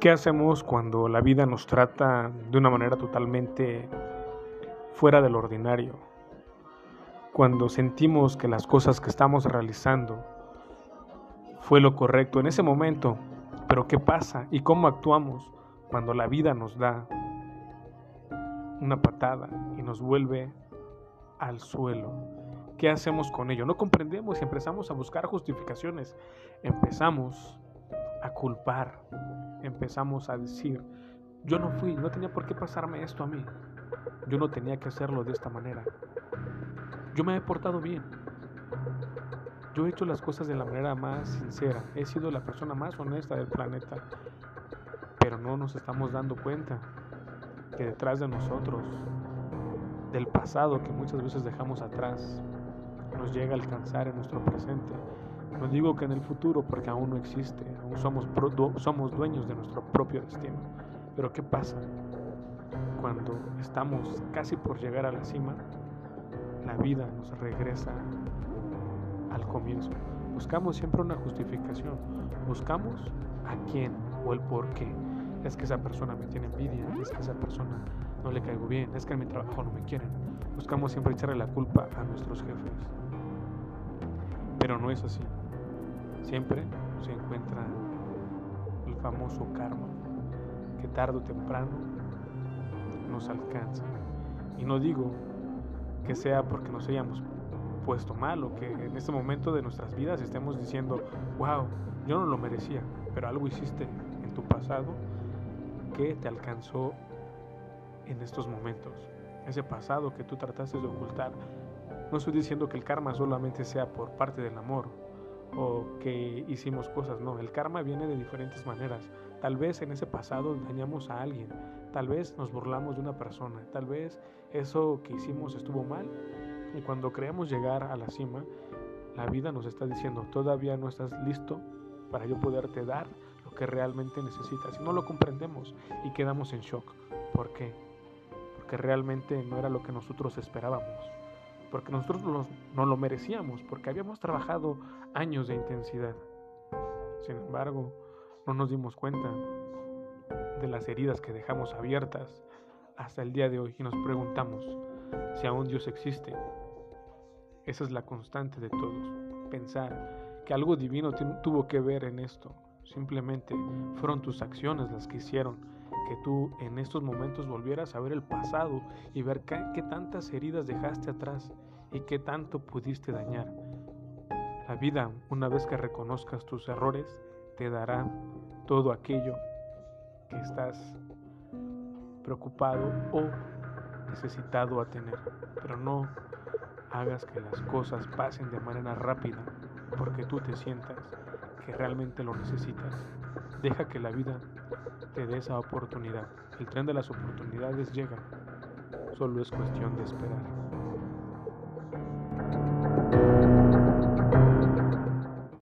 ¿Qué hacemos cuando la vida nos trata de una manera totalmente fuera del ordinario? Cuando sentimos que las cosas que estamos realizando fue lo correcto en ese momento, pero ¿qué pasa y cómo actuamos cuando la vida nos da una patada y nos vuelve al suelo? ¿Qué hacemos con ello? No comprendemos y empezamos a buscar justificaciones. Empezamos a culpar empezamos a decir, yo no fui, no tenía por qué pasarme esto a mí, yo no tenía que hacerlo de esta manera, yo me he portado bien, yo he hecho las cosas de la manera más sincera, he sido la persona más honesta del planeta, pero no nos estamos dando cuenta que detrás de nosotros, del pasado que muchas veces dejamos atrás, nos llega a alcanzar en nuestro presente no digo que en el futuro, porque aún no existe, aún somos, somos dueños de nuestro propio destino. Pero ¿qué pasa? Cuando estamos casi por llegar a la cima, la vida nos regresa al comienzo. Buscamos siempre una justificación. Buscamos a quién o el por qué. Es que esa persona me tiene envidia, es que esa persona no le caigo bien, es que en mi trabajo no me quieren. Buscamos siempre echarle la culpa a nuestros jefes. Pero no es así siempre se encuentra el famoso karma que tarde o temprano nos alcanza. Y no digo que sea porque nos hayamos puesto mal o que en este momento de nuestras vidas estemos diciendo, wow, yo no lo merecía, pero algo hiciste en tu pasado que te alcanzó en estos momentos. Ese pasado que tú trataste de ocultar. No estoy diciendo que el karma solamente sea por parte del amor o que hicimos cosas, no, el karma viene de diferentes maneras. Tal vez en ese pasado dañamos a alguien, tal vez nos burlamos de una persona, tal vez eso que hicimos estuvo mal y cuando creemos llegar a la cima, la vida nos está diciendo, todavía no estás listo para yo poderte dar lo que realmente necesitas. Y no lo comprendemos y quedamos en shock. ¿Por qué? Porque realmente no era lo que nosotros esperábamos porque nosotros no lo merecíamos, porque habíamos trabajado años de intensidad. Sin embargo, no nos dimos cuenta de las heridas que dejamos abiertas hasta el día de hoy y nos preguntamos si aún Dios existe. Esa es la constante de todos, pensar que algo divino tuvo que ver en esto. Simplemente fueron tus acciones las que hicieron que tú en estos momentos volvieras a ver el pasado y ver qué, tantas heridas dejaste atrás y qué tanto pudiste dañar. La vida, una vez que reconozcas tus errores, te dará todo aquello que estás preocupado o necesitado a tener. Pero no hagas que las cosas pasen de manera rápida porque tú te sientas que realmente lo necesitas. Deja que la vida te dé esa oportunidad. El tren de las oportunidades llega. Solo es cuestión de esperar.